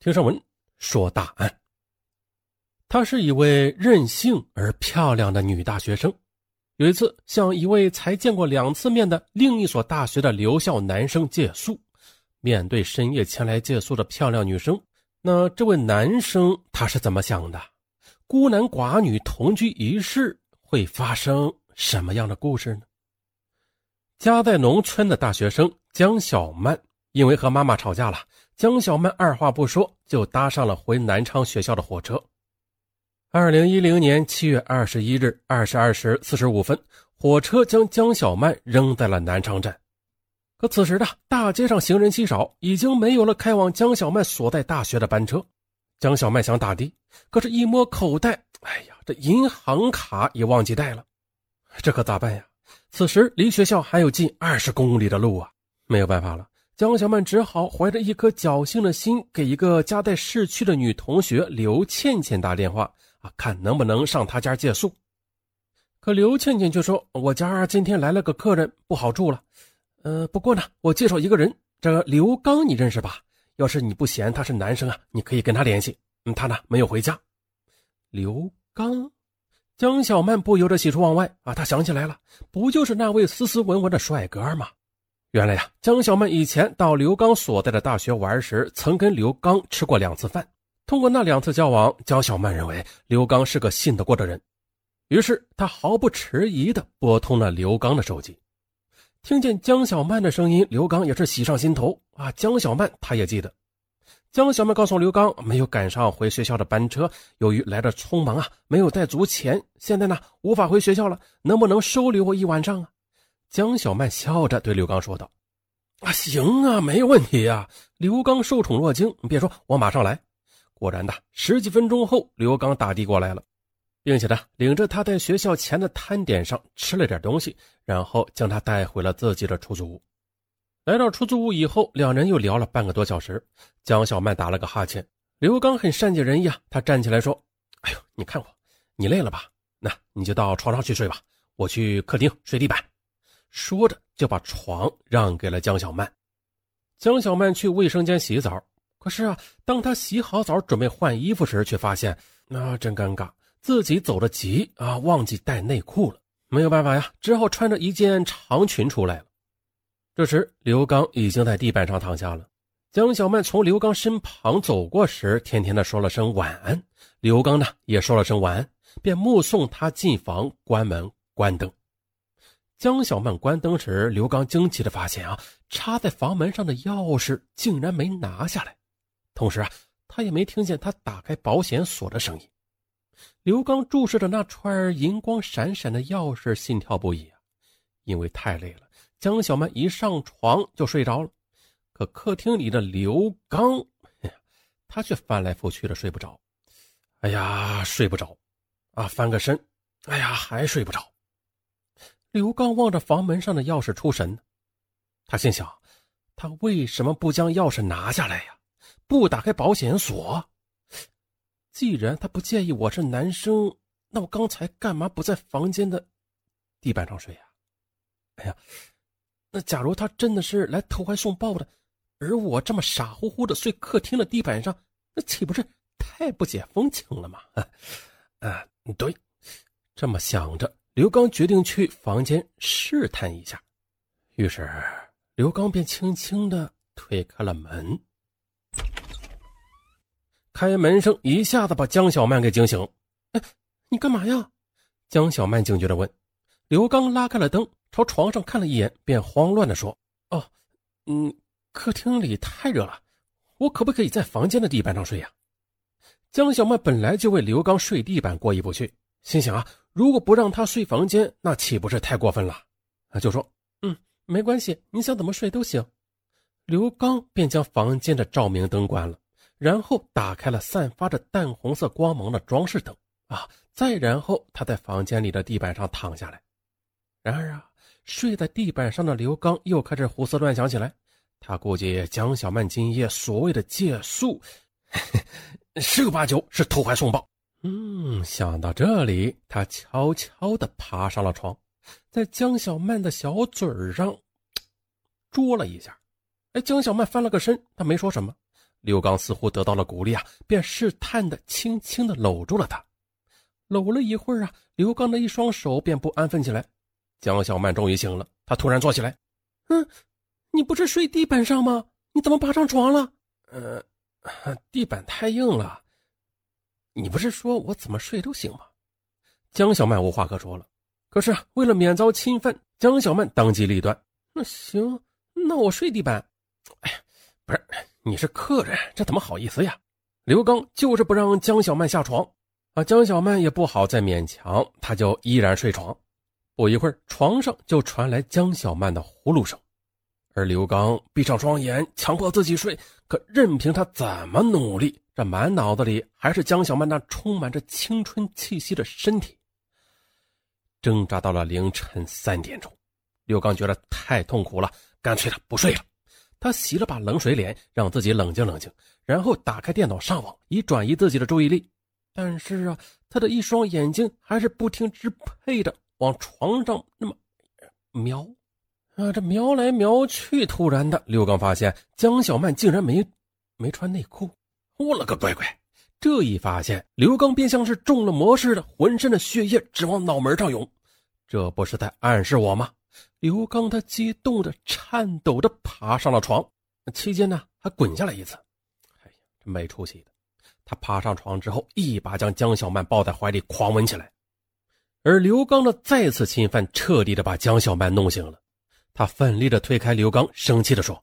听上文说大案。她是一位任性而漂亮的女大学生。有一次，向一位才见过两次面的另一所大学的留校男生借宿。面对深夜前来借宿的漂亮女生，那这位男生他是怎么想的？孤男寡女同居一室会发生什么样的故事呢？家在农村的大学生江小曼，因为和妈妈吵架了，江小曼二话不说就搭上了回南昌学校的火车。二零一零年七月二十一日二十二时四十五分，火车将江小曼扔在了南昌站。可此时的大街上行人稀少，已经没有了开往江小曼所在大学的班车。江小曼想打的，可是，一摸口袋，哎呀，这银行卡也忘记带了，这可咋办呀？此时离学校还有近二十公里的路啊！没有办法了，江小曼只好怀着一颗侥幸的心，给一个家在市区的女同学刘倩倩打电话。啊，看能不能上她家借宿。可刘倩倩却说：“我家今天来了个客人，不好住了。呃，不过呢，我介绍一个人，这个刘刚你认识吧？要是你不嫌他是男生啊，你可以跟他联系。嗯，他呢没有回家。”刘刚，江小曼不由得喜出望外啊！她想起来了，不就是那位斯斯文文的帅哥吗？原来呀，江小曼以前到刘刚所在的大学玩时，曾跟刘刚吃过两次饭。通过那两次交往，江小曼认为刘刚是个信得过的人，于是她毫不迟疑地拨通了刘刚的手机。听见江小曼的声音，刘刚也是喜上心头啊！江小曼他也记得，江小曼告诉刘刚没有赶上回学校的班车，由于来的匆忙啊，没有带足钱，现在呢无法回学校了，能不能收留我一晚上啊？江小曼笑着对刘刚说道：“啊，行啊，没问题啊。”刘刚受宠若惊，别说，我马上来。果然的，十几分钟后，刘刚打的过来了，并且呢，领着他在学校前的摊点上吃了点东西，然后将他带回了自己的出租屋。来到出租屋以后，两人又聊了半个多小时。江小曼打了个哈欠，刘刚很善解人意啊，他站起来说：“哎呦，你看我，你累了吧？那你就到床上去睡吧，我去客厅睡地板。”说着就把床让给了江小曼。江小曼去卫生间洗澡。可是啊，当她洗好澡准备换衣服时，却发现那真尴尬，自己走得急啊，忘记带内裤了。没有办法呀，只好穿着一件长裙出来了。这时，刘刚已经在地板上躺下了。江小曼从刘刚身旁走过时，甜甜的说了声晚安。刘刚呢，也说了声晚安，便目送他进房，关门关灯。江小曼关灯时，刘刚惊奇的发现啊，插在房门上的钥匙竟然没拿下来。同时啊，他也没听见他打开保险锁的声音。刘刚注视着那串银光闪闪的钥匙，心跳不已啊！因为太累了，江小曼一上床就睡着了。可客厅里的刘刚，他却翻来覆去的睡不着。哎呀，睡不着啊！翻个身，哎呀，还睡不着。刘刚望着房门上的钥匙出神，他心想：他为什么不将钥匙拿下来呀？不打开保险锁，既然他不介意我是男生，那我刚才干嘛不在房间的地板上睡呀？哎呀，那假如他真的是来投怀送抱的，而我这么傻乎乎的睡客厅的地板上，那岂不是太不解风情了吗？啊，对，这么想着，刘刚决定去房间试探一下。于是，刘刚便轻轻的推开了门。开门声一下子把江小曼给惊醒。哎，你干嘛呀？江小曼警觉的问。刘刚拉开了灯，朝床上看了一眼，便慌乱的说：“哦，嗯，客厅里太热了，我可不可以在房间的地板上睡呀？”江小曼本来就为刘刚睡地板过意不去，心想啊，如果不让他睡房间，那岂不是太过分了？啊，就说：“嗯，没关系，你想怎么睡都行。”刘刚便将房间的照明灯关了。然后打开了散发着淡红色光芒的装饰灯啊，再然后他在房间里的地板上躺下来。然而啊，睡在地板上的刘刚又开始胡思乱想起来。他估计江小曼今夜所谓的借宿，十有八九是投怀送抱。嗯，想到这里，他悄悄地爬上了床，在江小曼的小嘴上啄了一下。哎，江小曼翻了个身，他没说什么。刘刚似乎得到了鼓励啊，便试探的轻轻的搂住了她。搂了一会儿啊，刘刚的一双手便不安分起来。江小曼终于醒了，她突然坐起来：“嗯，你不是睡地板上吗？你怎么爬上床了？”“呃，地板太硬了。”“你不是说我怎么睡都行吗？”江小曼无话可说了。可是为了免遭侵犯，江小曼当机立断：“那行，那我睡地板。”“哎呀，不是，你是客人，这怎么好意思呀？”刘刚就是不让江小曼下床。啊，江小曼也不好再勉强，他就依然睡床。不一会儿，床上就传来江小曼的呼噜声，而刘刚闭上双眼，强迫自己睡。可任凭他怎么努力，这满脑子里还是江小曼那充满着青春气息的身体。挣扎到了凌晨三点钟，刘刚觉得太痛苦了，干脆的不睡了。他洗了把冷水脸，让自己冷静冷静，然后打开电脑上网，以转移自己的注意力。但是啊，他的一双眼睛还是不听支配的往床上那么瞄，啊，这瞄来瞄去，突然的，刘刚发现江小曼竟然没没穿内裤。我了个乖乖！这一发现，刘刚便像是中了魔似的，浑身的血液直往脑门上涌。这不是在暗示我吗？刘刚他激动的、颤抖着爬上了床，期间呢还滚下来一次。哎呀，这没出息的！他爬上床之后，一把将江小曼抱在怀里，狂吻起来。而刘刚的再次侵犯，彻底的把江小曼弄醒了。他奋力的推开刘刚，生气的说：“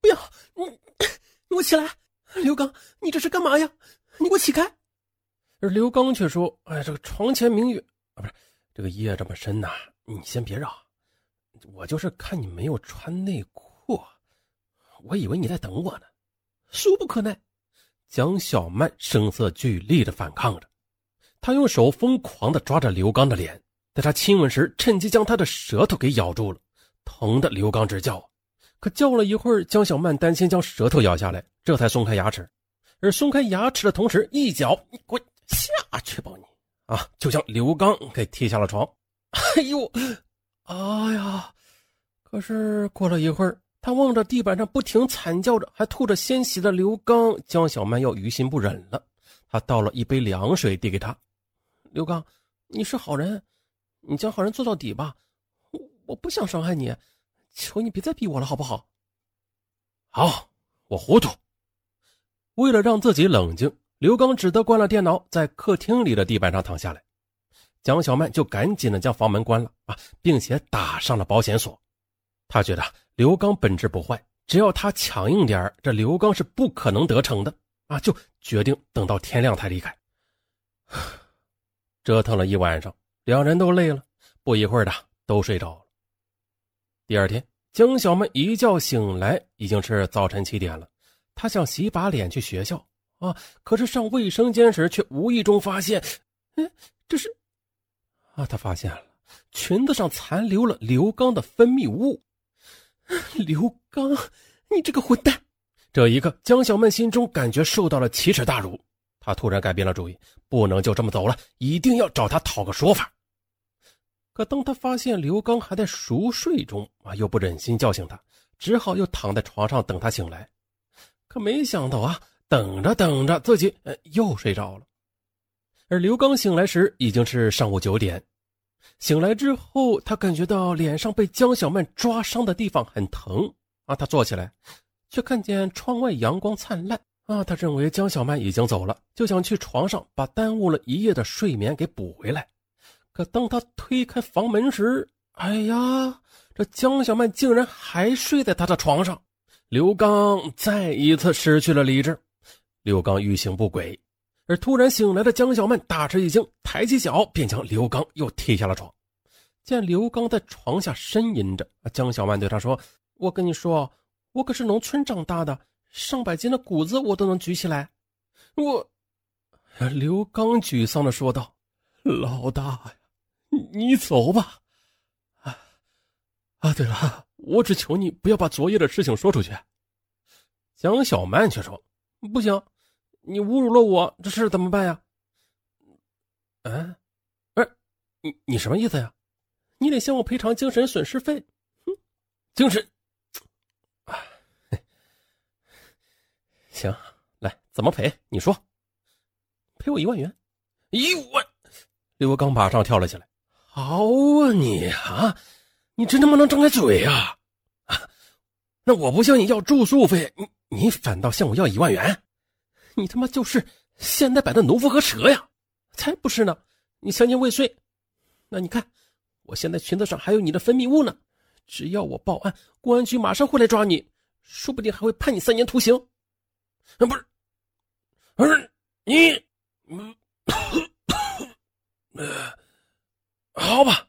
不要你，你给我起来！刘刚，你这是干嘛呀？你给我起开！”而刘刚却说：“哎，这个床前明月啊，不是这个夜这么深呐，你先别绕。我就是看你没有穿内裤，我以为你在等我呢。殊不可耐。”江小曼声色俱厉的反抗着，她用手疯狂的抓着刘刚的脸，在他亲吻时，趁机将他的舌头给咬住了，疼的刘刚直叫。可叫了一会儿，江小曼担心将舌头咬下来，这才松开牙齿。而松开牙齿的同时，一脚你滚下去吧你啊！就将刘刚给踢下了床。哎呦，哎呀！可是过了一会儿。他望着地板上不停惨叫着、还吐着鲜血的刘刚，江小曼又于心不忍了。他倒了一杯凉水递给他：“刘刚，你是好人，你将好人做到底吧。我我不想伤害你，求你别再逼我了，好不好？”“好，我糊涂。”为了让自己冷静，刘刚只得关了电脑，在客厅里的地板上躺下来。蒋小曼就赶紧的将房门关了啊，并且打上了保险锁。他觉得。刘刚本质不坏，只要他强硬点这刘刚是不可能得逞的啊！就决定等到天亮才离开。折腾了一晚上，两人都累了，不一会儿的都睡着了。第二天，江小曼一觉醒来已经是早晨七点了，她想洗把脸去学校啊，可是上卫生间时却无意中发现，嗯，这是啊，她发现了裙子上残留了刘刚的分泌物。刘刚，你这个混蛋！这一刻，江小曼心中感觉受到了奇耻大辱。她突然改变了主意，不能就这么走了，一定要找他讨个说法。可当他发现刘刚还在熟睡中啊，又不忍心叫醒他，只好又躺在床上等他醒来。可没想到啊，等着等着，自己呃又睡着了。而刘刚醒来时，已经是上午九点。醒来之后，他感觉到脸上被江小曼抓伤的地方很疼啊！他坐起来，却看见窗外阳光灿烂啊！他认为江小曼已经走了，就想去床上把耽误了一夜的睡眠给补回来。可当他推开房门时，哎呀，这江小曼竟然还睡在他的床上！刘刚再一次失去了理智，刘刚欲行不轨。而突然醒来的江小曼大吃一惊，抬起脚便将刘刚又踢下了床。见刘刚在床下呻吟着，江小曼对他说：“我跟你说，我可是农村长大的，上百斤的谷子我都能举起来。”我，刘刚沮丧的说道：“老大，你走吧。啊啊，对了，我只求你不要把昨夜的事情说出去。”江小曼却说：“不行。”你侮辱了我，这事怎么办呀？嗯，不是你，你什么意思呀？你得向我赔偿精神损失费。哼，精神啊，行，来，怎么赔？你说，赔我一万元。一万！刘刚马上跳了起来。好啊，你啊，你真他妈能张开嘴呀？啊，那我不向你要住宿费，你你反倒向我要一万元？你他妈就是现代版的农夫和蛇呀！才不是呢！你强奸未遂，那你看，我现在裙子上还有你的分泌物呢。只要我报案，公安局马上会来抓你，说不定还会判你三年徒刑。啊，不是，不是你，嗯，好吧，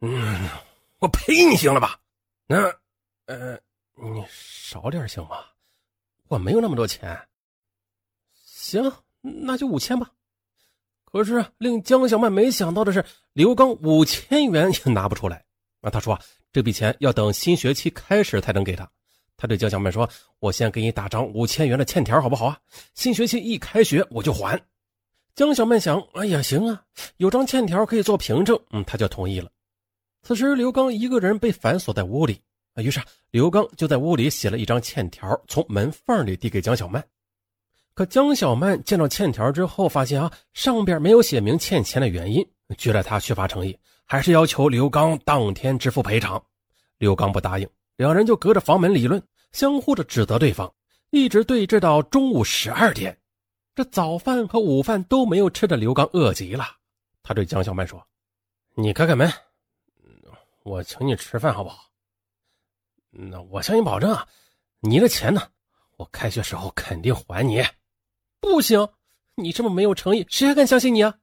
嗯，我赔你行了吧？那，呃，你少点行吗？我没有那么多钱。行，那就五千吧。可是令江小曼没想到的是，刘刚五千元也拿不出来。啊，他说这笔钱要等新学期开始才能给他。他对江小曼说：“我先给你打张五千元的欠条，好不好啊？新学期一开学我就还。”江小曼想：“哎呀，行啊，有张欠条可以做凭证。”嗯，他就同意了。此时刘刚一个人被反锁在屋里啊，于是刘刚就在屋里写了一张欠条，从门缝里递给江小曼。可江小曼见到欠条之后，发现啊，上边没有写明欠钱的原因，觉得他缺乏诚意，还是要求刘刚当天支付赔偿。刘刚不答应，两人就隔着房门理论，相互的指责对方，一直对峙到中午十二点。这早饭和午饭都没有吃的刘刚饿极了，他对江小曼说：“你开开门，我请你吃饭好不好？那我向你保证啊，你的钱呢，我开学时候肯定还你。”不行，你这么没有诚意，谁还敢相信你啊？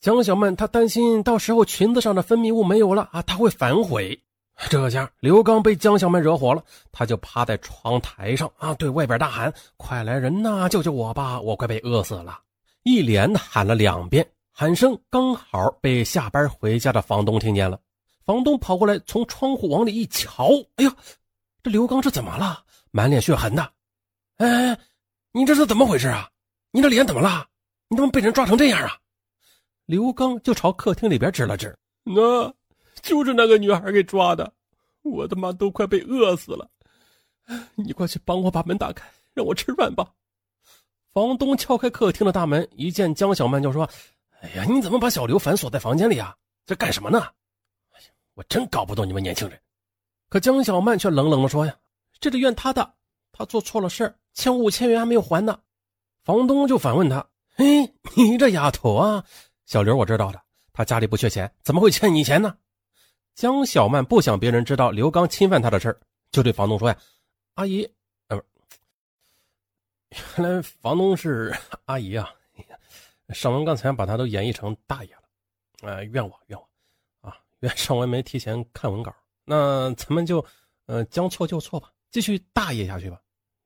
江小曼她担心到时候裙子上的分泌物没有了啊，她会反悔。这下刘刚被江小曼惹火了，他就趴在窗台上啊，对外边大喊：“快来人呐，救救我吧，我快被饿死了！”一连喊了两遍，喊声刚好被下班回家的房东听见了。房东跑过来，从窗户往里一瞧，哎呀，这刘刚是怎么了？满脸血痕的。哎，你这是怎么回事啊？你的脸怎么了？你怎么被人抓成这样啊？刘刚就朝客厅里边指了指，那就是那个女孩给抓的，我他妈都快被饿死了！你快去帮我把门打开，让我吃饭吧。房东敲开客厅的大门，一见江小曼就说：“哎呀，你怎么把小刘反锁在房间里啊？这干什么呢？”哎呀，我真搞不懂你们年轻人。可江小曼却冷冷的说：“呀，这得怨他的，他做错了事欠五千元还没有还呢。”房东就反问他：“嘿，你这丫头啊，小刘我知道的，他家里不缺钱，怎么会欠你钱呢？”江小曼不想别人知道刘刚侵犯她的事儿，就对房东说：“呀，阿姨，呃，原来房东是阿姨啊。尚文刚才把他都演绎成大爷了，呃，怨我怨我啊，怨尚文没提前看文稿。那咱们就呃将错就错吧，继续大爷下去吧。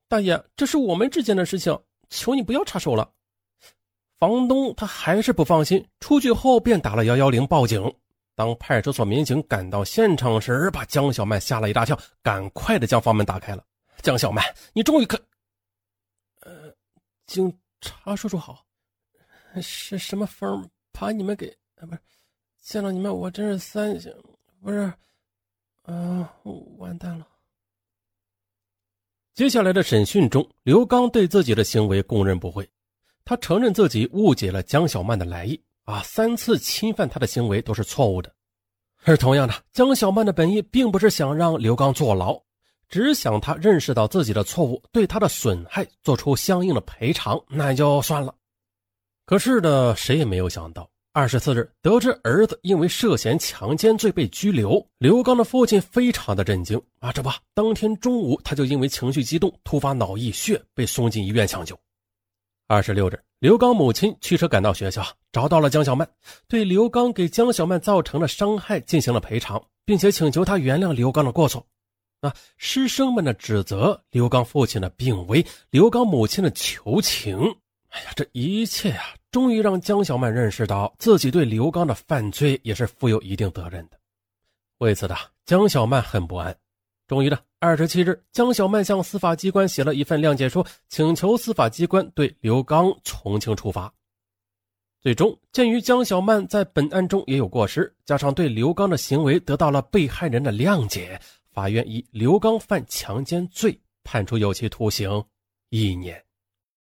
大爷，这是我们之间的事情。”求你不要插手了，房东他还是不放心，出去后便打了幺幺零报警。当派出所民警赶到现场时，把江小曼吓了一大跳，赶快的将房门打开了。江小曼，你终于可……呃，警察叔叔好，是什么风把你们给……啊，不是，见到你们我真是三，不是，啊，完蛋了。接下来的审讯中，刘刚对自己的行为供认不讳，他承认自己误解了江小曼的来意啊，三次侵犯他的行为都是错误的。而同样的，江小曼的本意并不是想让刘刚坐牢，只想他认识到自己的错误，对他的损害做出相应的赔偿，那也就算了。可是呢，谁也没有想到。二十四日，得知儿子因为涉嫌强奸罪被拘留，刘刚的父亲非常的震惊啊！这不，当天中午他就因为情绪激动，突发脑溢血，被送进医院抢救。二十六日，刘刚母亲驱车赶到学校，找到了江小曼，对刘刚给江小曼造成的伤害进行了赔偿，并且请求他原谅刘刚的过错。啊，师生们的指责，刘刚父亲的病危，刘刚母亲的求情，哎呀，这一切呀！终于让江小曼认识到自己对刘刚的犯罪也是负有一定责任的。为此的江小曼很不安。终于的二十七日，江小曼向司法机关写了一份谅解书，请求司法机关对刘刚从轻处罚。最终，鉴于江小曼在本案中也有过失，加上对刘刚的行为得到了被害人的谅解，法院以刘刚犯强奸罪判处有期徒刑一年。